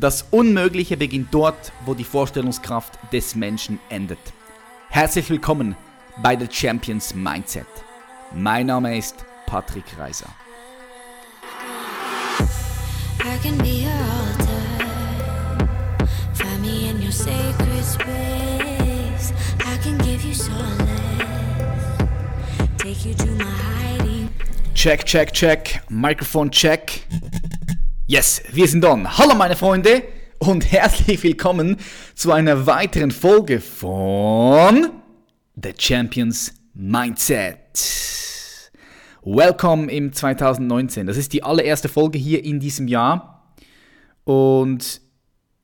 Das Unmögliche beginnt dort, wo die Vorstellungskraft des Menschen endet. Herzlich willkommen bei The Champions Mindset. Mein Name ist Patrick Reiser. Check, check, check. Mikrofon check. Yes, wir sind on. Hallo meine Freunde und herzlich willkommen zu einer weiteren Folge von The Champions Mindset. Welcome im 2019. Das ist die allererste Folge hier in diesem Jahr und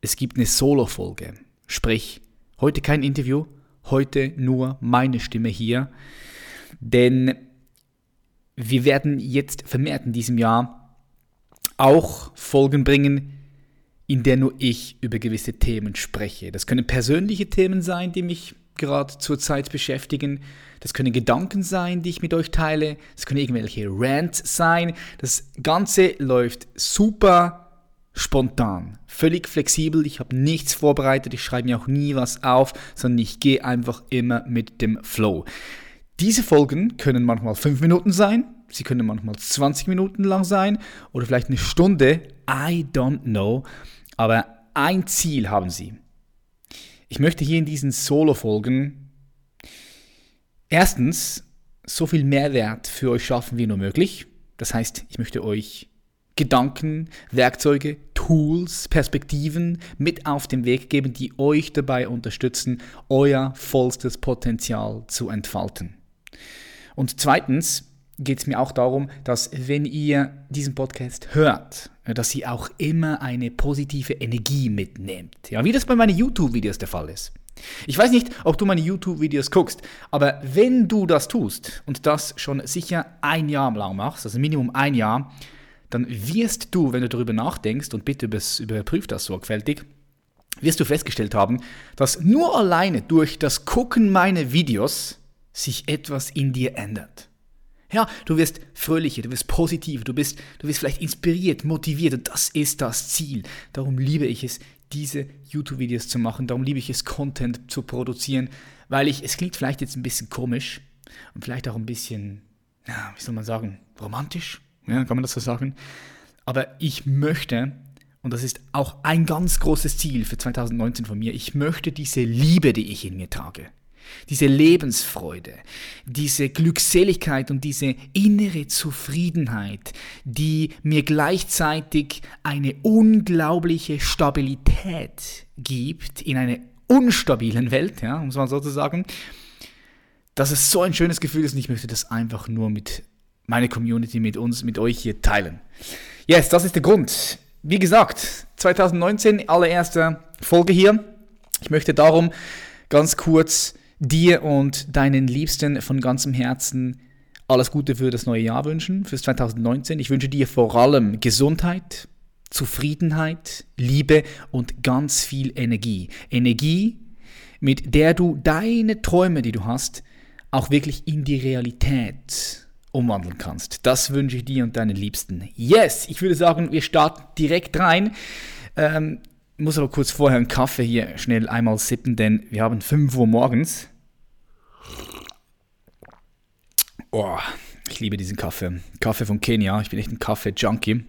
es gibt eine Solo-Folge. Sprich, heute kein Interview, heute nur meine Stimme hier, denn wir werden jetzt vermehrt in diesem Jahr auch Folgen bringen, in der nur ich über gewisse Themen spreche. Das können persönliche Themen sein, die mich gerade zurzeit beschäftigen. Das können Gedanken sein, die ich mit euch teile. Das können irgendwelche Rants sein. Das Ganze läuft super spontan, völlig flexibel. Ich habe nichts vorbereitet. Ich schreibe mir auch nie was auf, sondern ich gehe einfach immer mit dem Flow. Diese Folgen können manchmal fünf Minuten sein, sie können manchmal 20 Minuten lang sein oder vielleicht eine Stunde. I don't know. Aber ein Ziel haben sie. Ich möchte hier in diesen Solo-Folgen erstens so viel Mehrwert für euch schaffen wie nur möglich. Das heißt, ich möchte euch Gedanken, Werkzeuge, Tools, Perspektiven mit auf den Weg geben, die euch dabei unterstützen, euer vollstes Potenzial zu entfalten. Und zweitens geht es mir auch darum, dass wenn ihr diesen Podcast hört, dass ihr auch immer eine positive Energie mitnehmt. Ja, wie das bei meinen YouTube-Videos der Fall ist. Ich weiß nicht, ob du meine YouTube-Videos guckst, aber wenn du das tust und das schon sicher ein Jahr lang machst, also Minimum ein Jahr, dann wirst du, wenn du darüber nachdenkst und bitte überprüf das sorgfältig, wirst du festgestellt haben, dass nur alleine durch das Gucken meiner Videos sich etwas in dir ändert. Ja, du wirst fröhlicher, du wirst positiver, du bist, du wirst vielleicht inspiriert, motiviert. Und das ist das Ziel. Darum liebe ich es, diese YouTube-Videos zu machen, darum liebe ich es, Content zu produzieren, weil ich, es klingt vielleicht jetzt ein bisschen komisch und vielleicht auch ein bisschen, ja, wie soll man sagen, romantisch, ja, kann man das so sagen, aber ich möchte, und das ist auch ein ganz großes Ziel für 2019 von mir, ich möchte diese Liebe, die ich in mir trage, diese Lebensfreude, diese Glückseligkeit und diese innere Zufriedenheit, die mir gleichzeitig eine unglaubliche Stabilität gibt in einer unstabilen Welt, ja, um es mal so zu sagen, dass es so ein schönes Gefühl ist und ich möchte das einfach nur mit meiner Community, mit uns, mit euch hier teilen. Yes, das ist der Grund. Wie gesagt, 2019, allererste Folge hier. Ich möchte darum ganz kurz dir und deinen Liebsten von ganzem Herzen alles Gute für das neue Jahr wünschen, fürs 2019. Ich wünsche dir vor allem Gesundheit, Zufriedenheit, Liebe und ganz viel Energie. Energie, mit der du deine Träume, die du hast, auch wirklich in die Realität umwandeln kannst. Das wünsche ich dir und deinen Liebsten. Yes, ich würde sagen, wir starten direkt rein. Ähm, muss aber kurz vorher einen Kaffee hier schnell einmal sippen, denn wir haben 5 Uhr morgens. Oh, ich liebe diesen Kaffee. Kaffee von Kenia. Ich bin echt ein Kaffee-Junkie.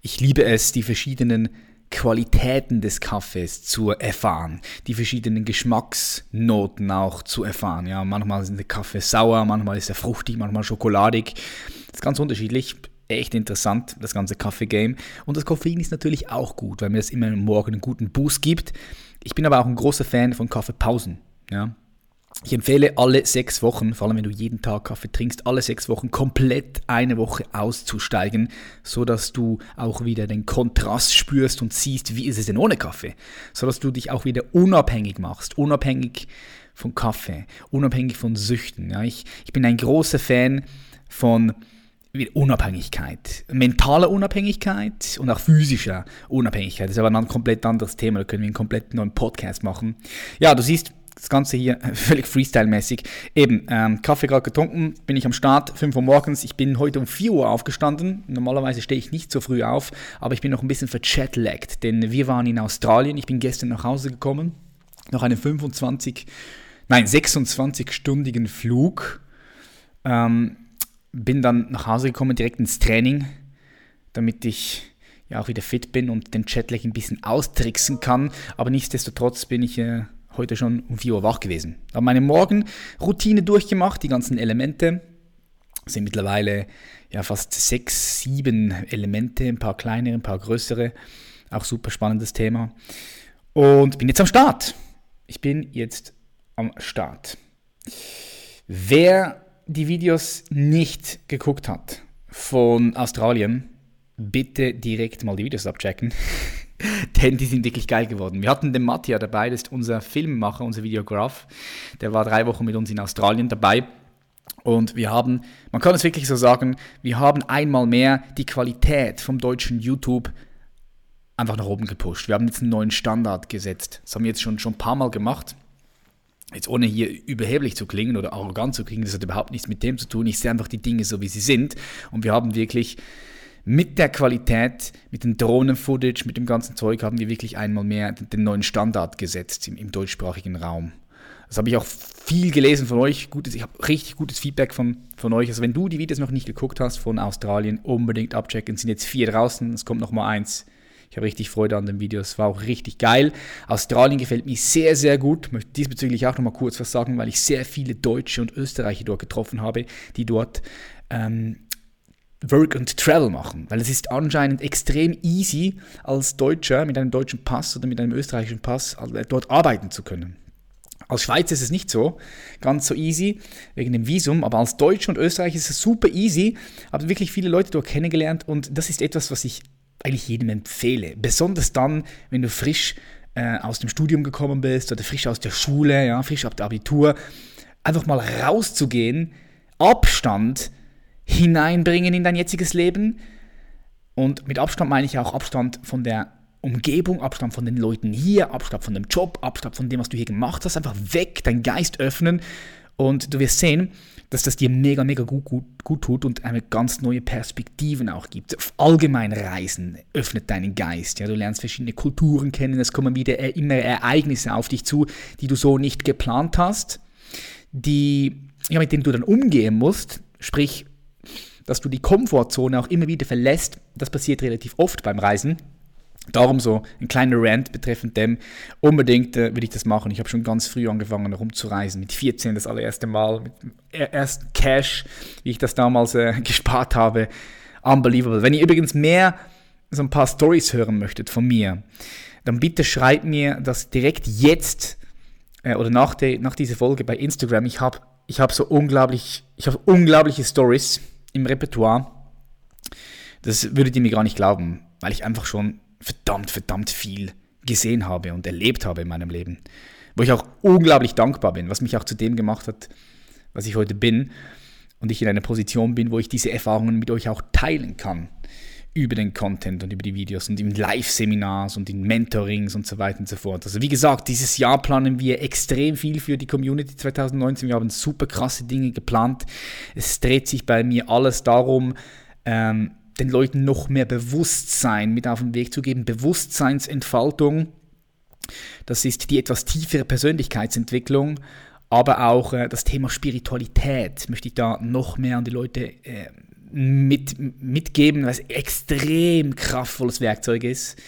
Ich liebe es, die verschiedenen Qualitäten des Kaffees zu erfahren, die verschiedenen Geschmacksnoten auch zu erfahren. Ja, manchmal ist der Kaffee sauer, manchmal ist er fruchtig, manchmal schokoladig. Das ist ganz unterschiedlich echt interessant, das ganze Kaffee-Game. Und das Koffein ist natürlich auch gut, weil mir das immer morgen einen guten Boost gibt. Ich bin aber auch ein großer Fan von Kaffeepausen. Ja. Ich empfehle alle sechs Wochen, vor allem wenn du jeden Tag Kaffee trinkst, alle sechs Wochen komplett eine Woche auszusteigen, so dass du auch wieder den Kontrast spürst und siehst, wie ist es denn ohne Kaffee, so dass du dich auch wieder unabhängig machst, unabhängig von Kaffee, unabhängig von Süchten. Ja, ich, ich bin ein großer Fan von Unabhängigkeit, mentale Unabhängigkeit und auch physischer Unabhängigkeit. Das ist aber ein komplett anderes Thema, da können wir einen komplett neuen Podcast machen. Ja, du siehst, das Ganze hier völlig Freestyle-mäßig. Eben, ähm, Kaffee gerade getrunken, bin ich am Start, 5 Uhr morgens. Ich bin heute um 4 Uhr aufgestanden. Normalerweise stehe ich nicht so früh auf, aber ich bin noch ein bisschen verchatlaggt, denn wir waren in Australien. Ich bin gestern nach Hause gekommen, nach einem 25, nein, 26-stündigen Flug. Ähm, bin dann nach Hause gekommen, direkt ins Training, damit ich ja auch wieder fit bin und den Chatlag ein bisschen austricksen kann. Aber nichtsdestotrotz bin ich äh, heute schon um 4 Uhr wach gewesen. Habe meine Morgenroutine durchgemacht, die ganzen Elemente. Sind mittlerweile ja fast sechs, sieben Elemente, ein paar kleinere, ein paar größere. Auch super spannendes Thema. Und bin jetzt am Start. Ich bin jetzt am Start. Wer die Videos nicht geguckt hat von Australien, bitte direkt mal die Videos abchecken. Denn die sind wirklich geil geworden. Wir hatten den Mattia dabei, das ist unser Filmemacher, unser Videograf. Der war drei Wochen mit uns in Australien dabei. Und wir haben, man kann es wirklich so sagen, wir haben einmal mehr die Qualität vom deutschen YouTube einfach nach oben gepusht. Wir haben jetzt einen neuen Standard gesetzt. Das haben wir jetzt schon, schon ein paar Mal gemacht. Jetzt ohne hier überheblich zu klingen oder arrogant zu klingen, das hat überhaupt nichts mit dem zu tun. Ich sehe einfach die Dinge so, wie sie sind. Und wir haben wirklich mit der Qualität, mit dem Drohnen-Footage, mit dem ganzen Zeug haben wir wirklich einmal mehr den neuen Standard gesetzt im, im deutschsprachigen Raum. Das habe ich auch viel gelesen von euch. Gutes, ich habe richtig gutes Feedback von, von euch. Also wenn du die Videos noch nicht geguckt hast von Australien, unbedingt abchecken. Es sind jetzt vier draußen, es kommt noch mal eins. Ich habe richtig Freude an dem Video. Es war auch richtig geil. Australien gefällt mir sehr, sehr gut. Ich möchte diesbezüglich auch noch mal kurz was sagen, weil ich sehr viele Deutsche und Österreicher dort getroffen habe, die dort ähm, Work and Travel machen, weil es ist anscheinend extrem easy als Deutscher mit einem deutschen Pass oder mit einem österreichischen Pass äh, dort arbeiten zu können. Als Schweizer ist es nicht so, ganz so easy, wegen dem Visum, aber als Deutscher und Österreicher ist es super easy. Habe wirklich viele Leute dort kennengelernt und das ist etwas, was ich eigentlich jedem empfehle. Besonders dann, wenn du frisch äh, aus dem Studium gekommen bist oder frisch aus der Schule, ja, frisch ab der Abitur, einfach mal rauszugehen, Abstand hineinbringen in dein jetziges Leben. Und mit Abstand meine ich auch Abstand von der Umgebung, Abstand von den Leuten hier, Abstand von dem Job, Abstand von dem, was du hier gemacht hast. Einfach weg, deinen Geist öffnen. Und du wirst sehen, dass das dir mega, mega gut, gut, gut tut und eine ganz neue Perspektiven auch gibt. Allgemein Reisen öffnet deinen Geist. Ja, du lernst verschiedene Kulturen kennen, es kommen wieder immer Ereignisse auf dich zu, die du so nicht geplant hast, die, ja, mit denen du dann umgehen musst. Sprich, dass du die Komfortzone auch immer wieder verlässt. Das passiert relativ oft beim Reisen. Darum so ein kleiner Rant betreffend dem. Unbedingt äh, will ich das machen. Ich habe schon ganz früh angefangen rumzureisen. Mit 14 das allererste Mal. Mit dem ersten Cash, wie ich das damals äh, gespart habe. Unbelievable. Wenn ihr übrigens mehr so ein paar Stories hören möchtet von mir, dann bitte schreibt mir das direkt jetzt äh, oder nach, der, nach dieser Folge bei Instagram. Ich habe ich hab so unglaublich, ich habe unglaubliche Stories im Repertoire. Das würdet ihr mir gar nicht glauben, weil ich einfach schon verdammt, verdammt viel gesehen habe und erlebt habe in meinem Leben. Wo ich auch unglaublich dankbar bin, was mich auch zu dem gemacht hat, was ich heute bin. Und ich in einer Position bin, wo ich diese Erfahrungen mit euch auch teilen kann über den Content und über die Videos und in Live-Seminars und in Mentorings und so weiter und so fort. Also wie gesagt, dieses Jahr planen wir extrem viel für die Community 2019. Wir haben super krasse Dinge geplant. Es dreht sich bei mir alles darum, ähm, den Leuten noch mehr Bewusstsein mit auf den Weg zu geben. Bewusstseinsentfaltung, das ist die etwas tiefere Persönlichkeitsentwicklung aber auch äh, das Thema Spiritualität möchte ich da noch mehr an die Leute äh, mit, mitgeben, was extrem kraftvolles Werkzeug ist.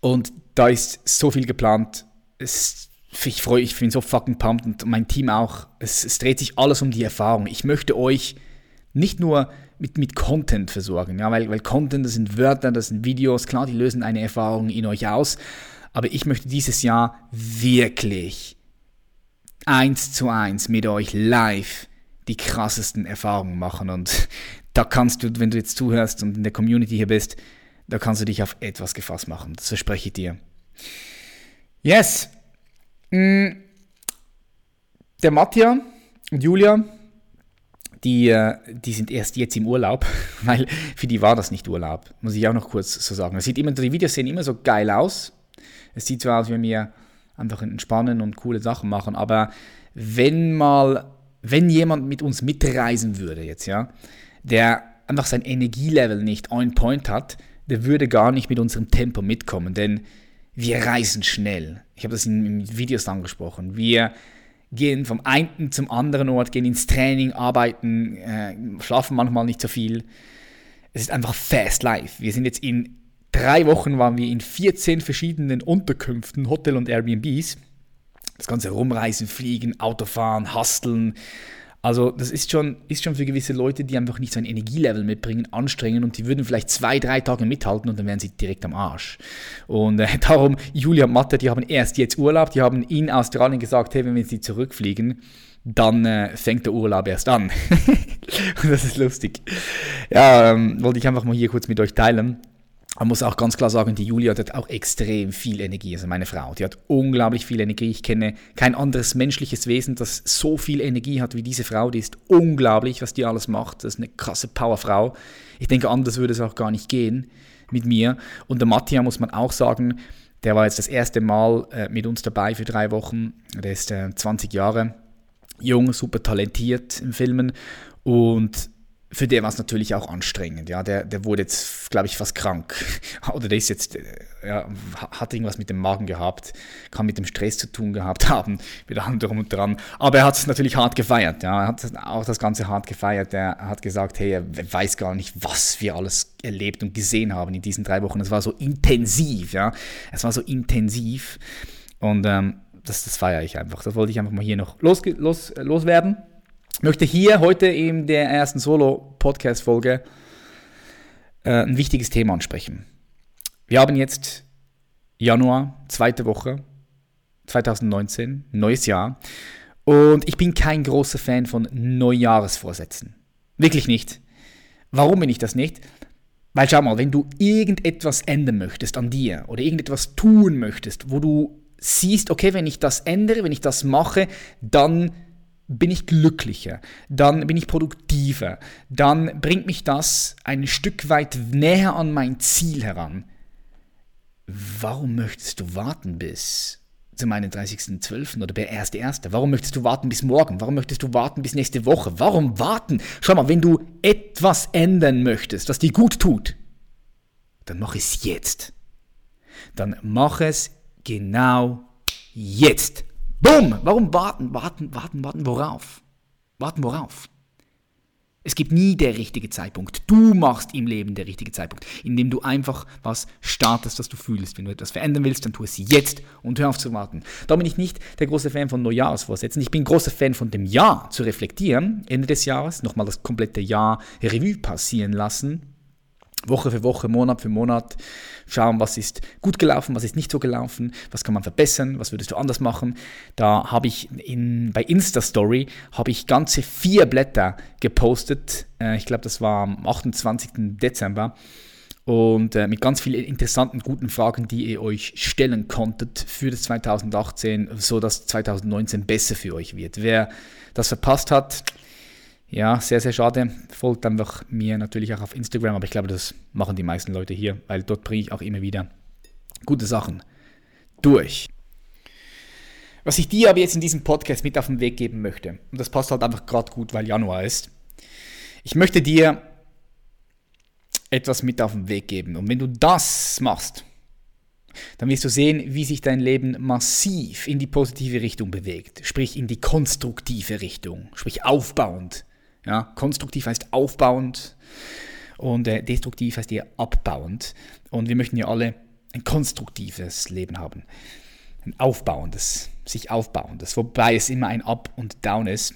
Und da ist so viel geplant. Es, ich freue mich, ich bin so fucking pumped und mein Team auch. Es, es, dreht sich alles um die Erfahrung. Ich möchte euch nicht nur mit, mit Content versorgen, ja, weil, weil Content, das sind Wörter, das sind Videos, klar, die lösen eine Erfahrung in euch aus. Aber ich möchte dieses Jahr wirklich eins zu eins mit euch live die krassesten Erfahrungen machen. Und da kannst du, wenn du jetzt zuhörst und in der Community hier bist, da kannst du dich auf etwas gefasst machen. Das verspreche ich dir. Yes. Mm. Der Mattia und Julia, die, äh, die sind erst jetzt im Urlaub, weil für die war das nicht Urlaub, muss ich auch noch kurz so sagen. Es sieht immer, die Videos sehen immer so geil aus. Es sieht so aus, wie wir einfach entspannen und coole Sachen machen. Aber wenn mal, wenn jemand mit uns mitreisen würde jetzt, ja, der einfach sein Energielevel nicht on point hat, der würde gar nicht mit unserem Tempo mitkommen, denn wir reisen schnell. Ich habe das in, in Videos angesprochen. Wir gehen vom einen zum anderen Ort, gehen ins Training, arbeiten, äh, schlafen manchmal nicht so viel. Es ist einfach fast life. Wir sind jetzt in drei Wochen waren wir in 14 verschiedenen Unterkünften, Hotel und Airbnbs. Das ganze Rumreisen, Fliegen, Autofahren, Husteln, also das ist schon, ist schon für gewisse Leute, die einfach nicht so ein Energielevel mitbringen, anstrengend und die würden vielleicht zwei, drei Tage mithalten und dann wären sie direkt am Arsch. Und äh, darum, Julia und Mathe, die haben erst jetzt Urlaub, die haben in Australien gesagt, hey, wenn wir jetzt zurückfliegen, dann äh, fängt der Urlaub erst an. das ist lustig. Ja, ähm, wollte ich einfach mal hier kurz mit euch teilen. Man muss auch ganz klar sagen, die Julia hat auch extrem viel Energie, also meine Frau. Die hat unglaublich viel Energie. Ich kenne kein anderes menschliches Wesen, das so viel Energie hat wie diese Frau. Die ist unglaublich, was die alles macht. Das ist eine krasse Powerfrau. Ich denke, anders würde es auch gar nicht gehen mit mir. Und der Mattia muss man auch sagen, der war jetzt das erste Mal äh, mit uns dabei für drei Wochen. Der ist äh, 20 Jahre jung, super talentiert im Filmen und für den war es natürlich auch anstrengend. Ja, der, der wurde jetzt, glaube ich, fast krank. Oder der ist jetzt, äh, ja, hat irgendwas mit dem Magen gehabt, kann mit dem Stress zu tun gehabt haben, mit allem drum und dran. Aber er hat es natürlich hart gefeiert. Ja, er hat auch das Ganze hart gefeiert. Er hat gesagt, hey, er weiß gar nicht, was wir alles erlebt und gesehen haben in diesen drei Wochen. Es war so intensiv, ja. Es war so intensiv. Und ähm, das, das feiere ich einfach. Das wollte ich einfach mal hier noch los, los, loswerden möchte hier heute in der ersten Solo-Podcast-Folge äh, ein wichtiges Thema ansprechen. Wir haben jetzt Januar, zweite Woche 2019, neues Jahr. Und ich bin kein großer Fan von Neujahresvorsätzen. Wirklich nicht. Warum bin ich das nicht? Weil schau mal, wenn du irgendetwas ändern möchtest an dir oder irgendetwas tun möchtest, wo du siehst, okay, wenn ich das ändere, wenn ich das mache, dann bin ich glücklicher, dann bin ich produktiver, dann bringt mich das ein Stück weit näher an mein Ziel heran. Warum möchtest du warten bis zum 31.12. oder der 1.1.? Warum möchtest du warten bis morgen? Warum möchtest du warten bis nächste Woche? Warum warten? Schau mal, wenn du etwas ändern möchtest, was dir gut tut, dann mach es jetzt. Dann mach es genau jetzt. Bumm! Warum warten, warten, warten, warten? Worauf? Warten worauf? Es gibt nie der richtige Zeitpunkt. Du machst im Leben der richtige Zeitpunkt, indem du einfach was startest, was du fühlst. Wenn du etwas verändern willst, dann tu es jetzt und hör auf zu warten. Da bin ich nicht der große Fan von Neujahrsvorsätzen. Ich bin großer Fan von dem Jahr zu reflektieren, Ende des Jahres, nochmal das komplette Jahr Revue passieren lassen Woche für Woche, Monat für Monat schauen, was ist gut gelaufen, was ist nicht so gelaufen, was kann man verbessern, was würdest du anders machen. Da habe ich in, bei Insta-Story habe ich ganze vier Blätter gepostet. Äh, ich glaube, das war am 28. Dezember. Und äh, mit ganz vielen interessanten, guten Fragen, die ihr euch stellen konntet für das 2018, sodass 2019 besser für euch wird. Wer das verpasst hat, ja, sehr, sehr schade. Folgt einfach mir natürlich auch auf Instagram, aber ich glaube, das machen die meisten Leute hier, weil dort bringe ich auch immer wieder gute Sachen durch. Was ich dir aber jetzt in diesem Podcast mit auf den Weg geben möchte, und das passt halt einfach gerade gut, weil Januar ist, ich möchte dir etwas mit auf den Weg geben. Und wenn du das machst, dann wirst du sehen, wie sich dein Leben massiv in die positive Richtung bewegt, sprich in die konstruktive Richtung, sprich aufbauend ja, konstruktiv heißt aufbauend und äh, destruktiv heißt eher abbauend. Und wir möchten ja alle ein konstruktives Leben haben. Ein aufbauendes, sich aufbauendes, wobei es immer ein Up und Down ist.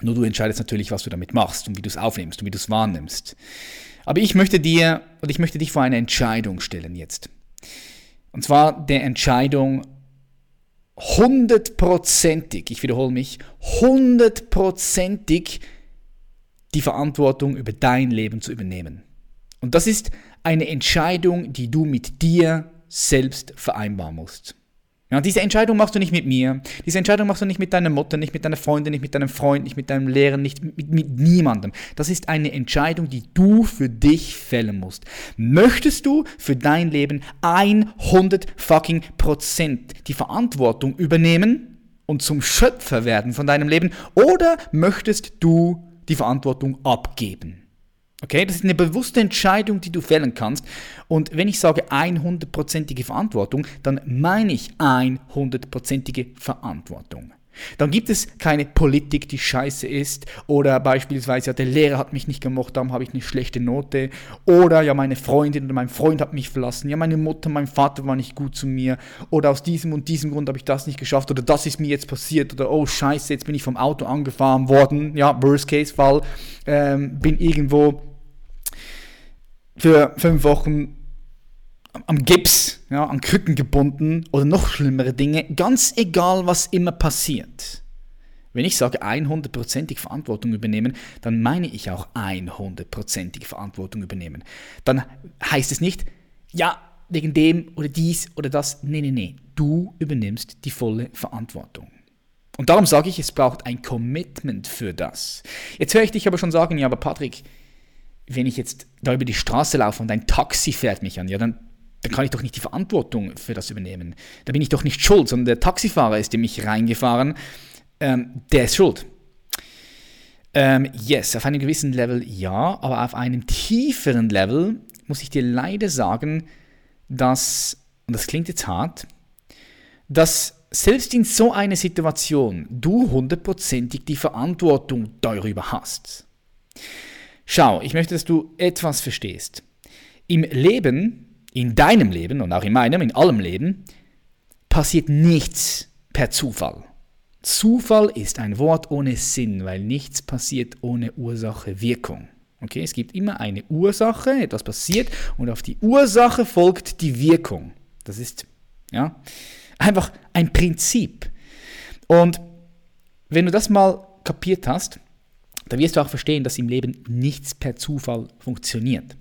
Nur du entscheidest natürlich, was du damit machst und wie du es aufnimmst und wie du es wahrnimmst. Aber ich möchte dir und ich möchte dich vor eine Entscheidung stellen jetzt. Und zwar der Entscheidung hundertprozentig, ich wiederhole mich, hundertprozentig die Verantwortung über dein Leben zu übernehmen. Und das ist eine Entscheidung, die du mit dir selbst vereinbaren musst. Ja, diese Entscheidung machst du nicht mit mir. Diese Entscheidung machst du nicht mit deiner Mutter, nicht mit deiner Freundin, nicht mit deinem Freund, nicht mit deinem Lehrer, nicht mit, mit niemandem. Das ist eine Entscheidung, die du für dich fällen musst. Möchtest du für dein Leben 100 fucking Prozent die Verantwortung übernehmen und zum Schöpfer werden von deinem Leben oder möchtest du die Verantwortung abgeben? Okay, das ist eine bewusste Entscheidung, die du fällen kannst. Und wenn ich sage 100%ige Verantwortung, dann meine ich 100%ige Verantwortung. Dann gibt es keine Politik, die scheiße ist. Oder beispielsweise, ja, der Lehrer hat mich nicht gemocht, darum habe ich eine schlechte Note. Oder ja, meine Freundin oder mein Freund hat mich verlassen, ja, meine Mutter, mein Vater war nicht gut zu mir. Oder aus diesem und diesem Grund habe ich das nicht geschafft. Oder das ist mir jetzt passiert. Oder oh scheiße, jetzt bin ich vom Auto angefahren worden, ja, Worst-Case-Fall, ähm, bin irgendwo für fünf Wochen am Gips, ja, an Krücken gebunden oder noch schlimmere Dinge, ganz egal, was immer passiert. Wenn ich sage 100%ig Verantwortung übernehmen, dann meine ich auch 100%ig Verantwortung übernehmen. Dann heißt es nicht, ja, wegen dem oder dies oder das. Nee, nee, nee. Du übernimmst die volle Verantwortung. Und darum sage ich, es braucht ein Commitment für das. Jetzt höre ich dich aber schon sagen, ja, aber Patrick, wenn ich jetzt da über die Straße laufe und ein Taxi fährt mich an, ja, dann, dann kann ich doch nicht die Verantwortung für das übernehmen. Da bin ich doch nicht schuld, sondern der Taxifahrer ist in mich reingefahren, ähm, der ist schuld. Ähm, yes, auf einem gewissen Level ja, aber auf einem tieferen Level muss ich dir leider sagen, dass, und das klingt jetzt hart, dass selbst in so einer Situation du hundertprozentig die Verantwortung darüber hast. Schau, ich möchte, dass du etwas verstehst. Im Leben, in deinem Leben und auch in meinem, in allem Leben, passiert nichts per Zufall. Zufall ist ein Wort ohne Sinn, weil nichts passiert ohne Ursache-Wirkung. Okay, es gibt immer eine Ursache, etwas passiert und auf die Ursache folgt die Wirkung. Das ist ja einfach ein Prinzip. Und wenn du das mal kapiert hast, da wirst du auch verstehen, dass im Leben nichts per Zufall funktioniert.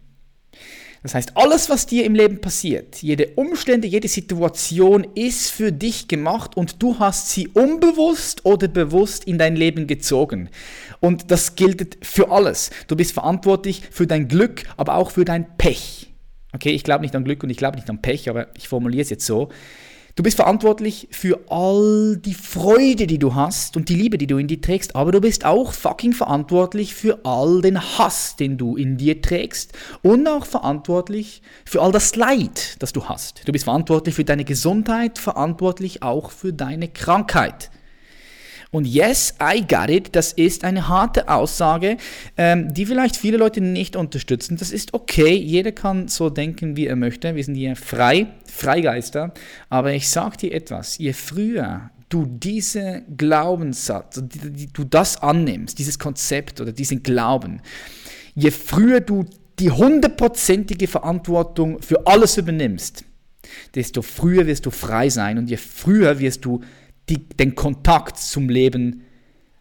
Das heißt, alles, was dir im Leben passiert, jede Umstände, jede Situation ist für dich gemacht und du hast sie unbewusst oder bewusst in dein Leben gezogen. Und das gilt für alles. Du bist verantwortlich für dein Glück, aber auch für dein Pech. Okay, ich glaube nicht an Glück und ich glaube nicht an Pech, aber ich formuliere es jetzt so. Du bist verantwortlich für all die Freude, die du hast und die Liebe, die du in dir trägst, aber du bist auch fucking verantwortlich für all den Hass, den du in dir trägst und auch verantwortlich für all das Leid, das du hast. Du bist verantwortlich für deine Gesundheit, verantwortlich auch für deine Krankheit. Und yes, I got it, das ist eine harte Aussage, ähm, die vielleicht viele Leute nicht unterstützen. Das ist okay, jeder kann so denken, wie er möchte. Wir sind hier frei, Freigeister. Aber ich sage dir etwas, je früher du diese Glaubenssatz, du das annimmst, dieses Konzept oder diesen Glauben, je früher du die hundertprozentige Verantwortung für alles übernimmst, desto früher wirst du frei sein und je früher wirst du die, den Kontakt zum Leben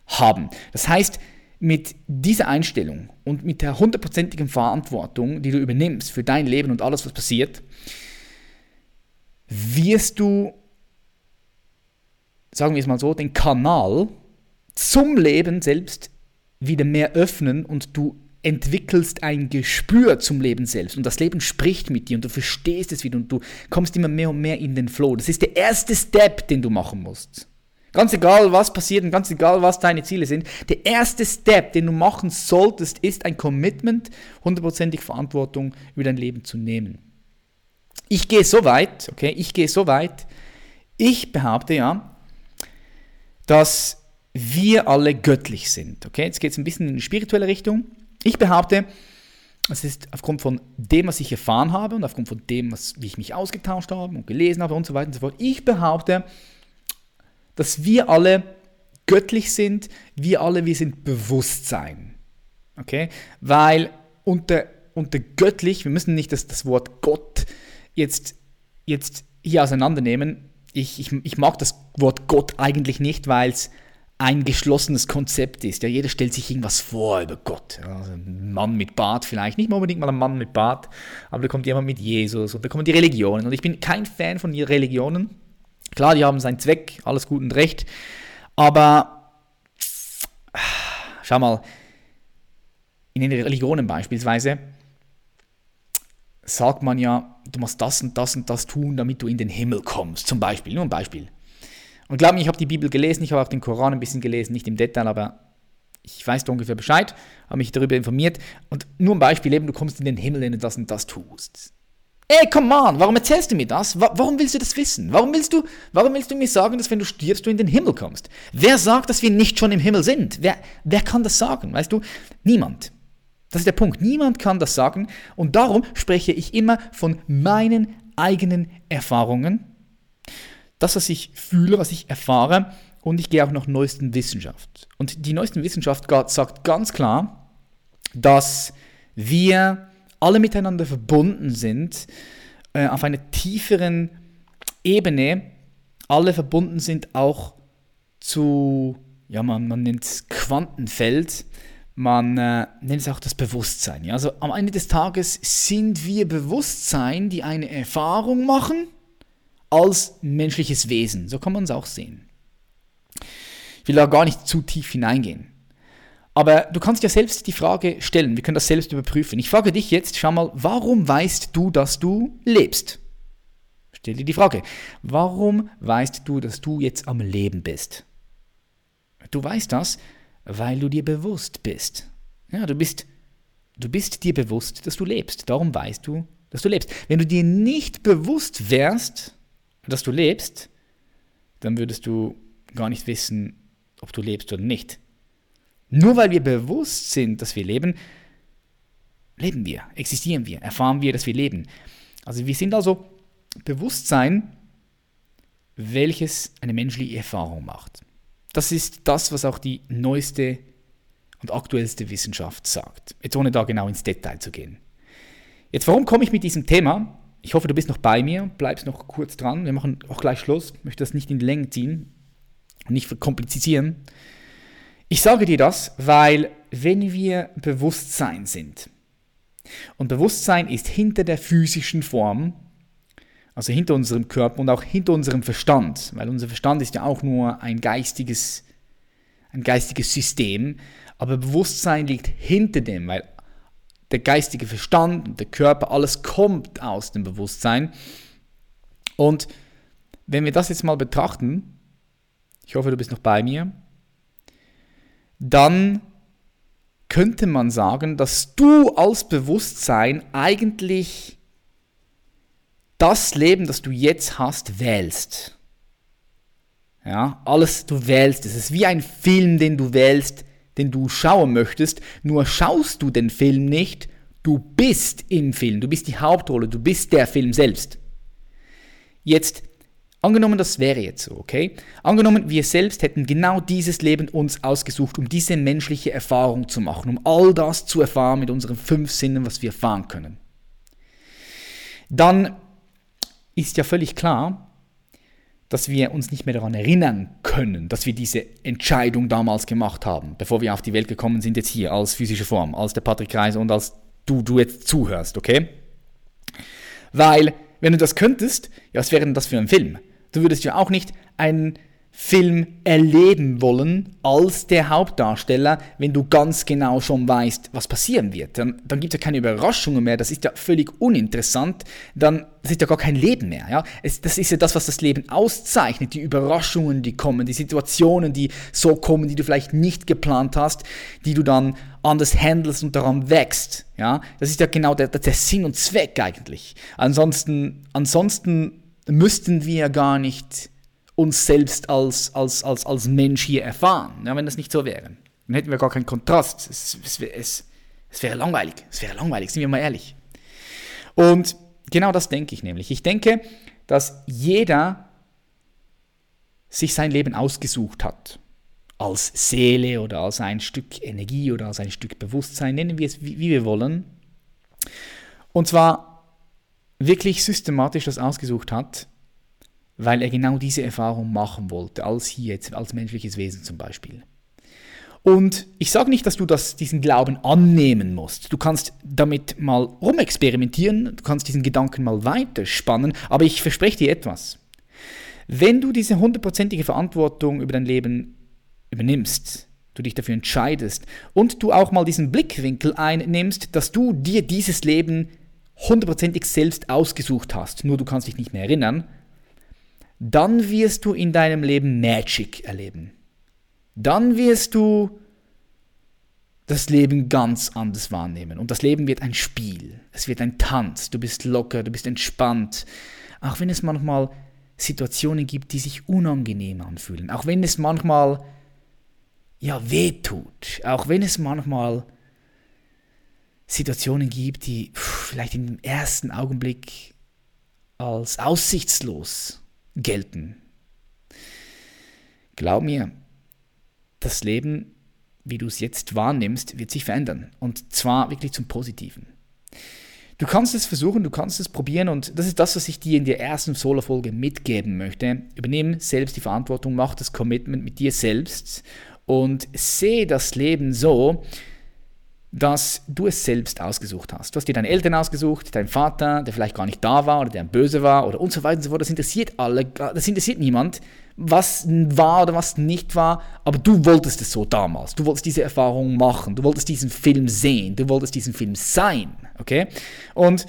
haben. Das heißt, mit dieser Einstellung und mit der hundertprozentigen Verantwortung, die du übernimmst für dein Leben und alles, was passiert, wirst du, sagen wir es mal so, den Kanal zum Leben selbst wieder mehr öffnen und du entwickelst ein Gespür zum Leben selbst und das Leben spricht mit dir und du verstehst es wieder und du kommst immer mehr und mehr in den Flow. Das ist der erste Step, den du machen musst. Ganz egal, was passiert und ganz egal, was deine Ziele sind, der erste Step, den du machen solltest, ist ein Commitment, hundertprozentig Verantwortung über dein Leben zu nehmen. Ich gehe so weit, okay, ich gehe so weit, ich behaupte ja, dass wir alle göttlich sind. Okay, jetzt geht es ein bisschen in die spirituelle Richtung. Ich behaupte, es ist aufgrund von dem, was ich erfahren habe und aufgrund von dem, was, wie ich mich ausgetauscht habe und gelesen habe und so weiter und so fort. Ich behaupte, dass wir alle göttlich sind, wir alle, wir sind Bewusstsein. Okay? Weil unter, unter göttlich, wir müssen nicht das, das Wort Gott jetzt, jetzt hier auseinandernehmen. Ich, ich, ich mag das Wort Gott eigentlich nicht, weil es ein geschlossenes Konzept ist. Ja, jeder stellt sich irgendwas vor über Gott. Ja, also ein Mann mit Bart vielleicht, nicht unbedingt mal ein Mann mit Bart, aber da kommt jemand mit Jesus und da kommen die Religionen. Und ich bin kein Fan von Religionen. Klar, die haben seinen Zweck, alles gut und recht, aber schau mal, in den Religionen beispielsweise sagt man ja, du musst das und das und das tun, damit du in den Himmel kommst, zum Beispiel, nur ein Beispiel. Und glaub mir, ich habe die Bibel gelesen, ich habe auch den Koran ein bisschen gelesen, nicht im Detail, aber ich weiß da ungefähr Bescheid, habe mich darüber informiert und nur ein Beispiel eben, du kommst in den Himmel, wenn du das und das tust. Ey, come on, warum erzählst du mir das? Warum willst du das wissen? Warum willst du, warum willst du mir sagen, dass wenn du stirbst, du in den Himmel kommst? Wer sagt, dass wir nicht schon im Himmel sind? Wer, wer kann das sagen? Weißt du? Niemand. Das ist der Punkt. Niemand kann das sagen. Und darum spreche ich immer von meinen eigenen Erfahrungen. Das, was ich fühle, was ich erfahre. Und ich gehe auch nach neuesten Wissenschaft. Und die neuesten Wissenschaft sagt ganz klar, dass wir alle miteinander verbunden sind, äh, auf einer tieferen Ebene, alle verbunden sind auch zu, ja, man, man nennt es Quantenfeld, man äh, nennt es auch das Bewusstsein. Ja? Also am Ende des Tages sind wir Bewusstsein, die eine Erfahrung machen als menschliches Wesen. So kann man es auch sehen. Ich will da gar nicht zu tief hineingehen. Aber du kannst ja selbst die Frage stellen, wir können das selbst überprüfen. Ich frage dich jetzt, schau mal, warum weißt du, dass du lebst? Stell dir die Frage, warum weißt du, dass du jetzt am Leben bist? Du weißt das, weil du dir bewusst bist. Ja, du bist, du bist dir bewusst, dass du lebst. Darum weißt du, dass du lebst. Wenn du dir nicht bewusst wärst, dass du lebst, dann würdest du gar nicht wissen, ob du lebst oder nicht. Nur weil wir bewusst sind, dass wir leben, leben wir, existieren wir, erfahren wir, dass wir leben. Also wir sind also Bewusstsein, welches eine menschliche Erfahrung macht. Das ist das, was auch die neueste und aktuellste Wissenschaft sagt. Jetzt ohne da genau ins Detail zu gehen. Jetzt, warum komme ich mit diesem Thema? Ich hoffe, du bist noch bei mir, bleibst noch kurz dran. Wir machen auch gleich Schluss. Ich möchte das nicht in die Länge ziehen und nicht verkomplizieren. Ich sage dir das, weil wenn wir Bewusstsein sind, und Bewusstsein ist hinter der physischen Form, also hinter unserem Körper und auch hinter unserem Verstand, weil unser Verstand ist ja auch nur ein geistiges, ein geistiges System, aber Bewusstsein liegt hinter dem, weil der geistige Verstand und der Körper, alles kommt aus dem Bewusstsein. Und wenn wir das jetzt mal betrachten, ich hoffe, du bist noch bei mir, dann könnte man sagen, dass du als Bewusstsein eigentlich das Leben, das du jetzt hast, wählst. Ja, alles du wählst. Es ist wie ein Film, den du wählst, den du schauen möchtest. Nur schaust du den Film nicht, du bist im Film, du bist die Hauptrolle, du bist der Film selbst. Jetzt Angenommen, das wäre jetzt so, okay? Angenommen, wir selbst hätten genau dieses Leben uns ausgesucht, um diese menschliche Erfahrung zu machen, um all das zu erfahren mit unseren fünf Sinnen, was wir erfahren können. Dann ist ja völlig klar, dass wir uns nicht mehr daran erinnern können, dass wir diese Entscheidung damals gemacht haben, bevor wir auf die Welt gekommen sind, jetzt hier als physische Form, als der Patrick Reise und als du, du jetzt zuhörst, okay? Weil, wenn du das könntest, ja, was wäre denn das für ein Film? Du würdest ja auch nicht einen Film erleben wollen als der Hauptdarsteller, wenn du ganz genau schon weißt, was passieren wird. Dann, dann gibt es ja keine Überraschungen mehr, das ist ja völlig uninteressant, dann ist ja gar kein Leben mehr. Ja? Es, das ist ja das, was das Leben auszeichnet, die Überraschungen, die kommen, die Situationen, die so kommen, die du vielleicht nicht geplant hast, die du dann anders handelst und daran wächst. Ja? Das ist ja genau der, der Sinn und Zweck eigentlich. Ansonsten, ansonsten müssten wir gar nicht uns selbst als, als, als, als Mensch hier erfahren, ja, wenn das nicht so wäre. Dann hätten wir gar keinen Kontrast. Es, es, es, es wäre langweilig. Es wäre langweilig, sind wir mal ehrlich. Und genau das denke ich nämlich. Ich denke, dass jeder sich sein Leben ausgesucht hat. Als Seele oder als ein Stück Energie oder als ein Stück Bewusstsein, nennen wir es wie, wie wir wollen. Und zwar wirklich systematisch das ausgesucht hat, weil er genau diese Erfahrung machen wollte, als hier jetzt, als menschliches Wesen zum Beispiel. Und ich sage nicht, dass du das, diesen Glauben annehmen musst. Du kannst damit mal rumexperimentieren, du kannst diesen Gedanken mal weiterspannen, aber ich verspreche dir etwas. Wenn du diese hundertprozentige Verantwortung über dein Leben übernimmst, du dich dafür entscheidest und du auch mal diesen Blickwinkel einnimmst, dass du dir dieses Leben hundertprozentig selbst ausgesucht hast, nur du kannst dich nicht mehr erinnern, dann wirst du in deinem Leben Magic erleben. Dann wirst du das Leben ganz anders wahrnehmen. Und das Leben wird ein Spiel. Es wird ein Tanz. Du bist locker, du bist entspannt. Auch wenn es manchmal Situationen gibt, die sich unangenehm anfühlen. Auch wenn es manchmal ja wehtut. Auch wenn es manchmal Situationen gibt, die pff, vielleicht im ersten Augenblick als aussichtslos gelten. Glaub mir, das Leben, wie du es jetzt wahrnimmst, wird sich verändern. Und zwar wirklich zum Positiven. Du kannst es versuchen, du kannst es probieren und das ist das, was ich dir in der ersten Solo-Folge mitgeben möchte. Übernimm selbst die Verantwortung, mach das Commitment mit dir selbst und sehe das Leben so, dass du es selbst ausgesucht hast. Du hast dir deine Eltern ausgesucht, dein Vater, der vielleicht gar nicht da war oder der böse war oder und so weiter und so fort. Das interessiert alle, das interessiert niemand, was war oder was nicht war, aber du wolltest es so damals. Du wolltest diese Erfahrung machen, du wolltest diesen Film sehen, du wolltest diesen Film sein, okay? Und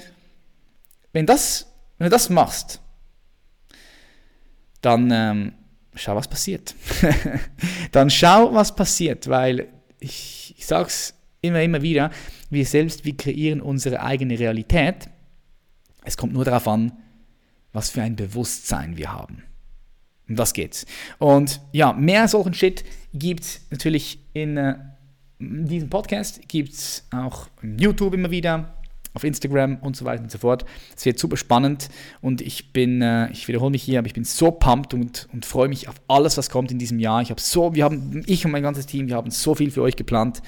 wenn, das, wenn du das machst, dann ähm, schau, was passiert. dann schau, was passiert, weil ich, ich sag's immer, immer wieder, wir selbst, wir kreieren unsere eigene Realität. Es kommt nur darauf an, was für ein Bewusstsein wir haben. Um das geht's. Und ja, mehr solchen Shit gibt es natürlich in, äh, diesem Podcast, gibt es auch YouTube immer wieder, auf Instagram und so weiter und so fort. Es wird super spannend und ich bin, äh, ich wiederhole mich hier, aber ich bin so pumped und, und freue mich auf alles, was kommt in diesem Jahr. Ich habe so, wir haben, ich und mein ganzes Team, wir haben so viel für euch geplant.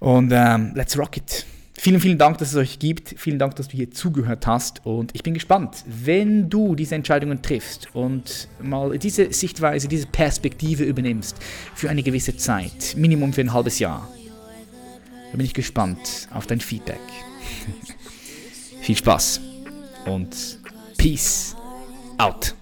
Und ähm, let's rock it. Vielen, vielen Dank, dass es euch gibt. Vielen Dank, dass du hier zugehört hast. Und ich bin gespannt, wenn du diese Entscheidungen triffst und mal diese Sichtweise, diese Perspektive übernimmst für eine gewisse Zeit, Minimum für ein halbes Jahr. Da bin ich gespannt auf dein Feedback. Viel Spaß und Peace out.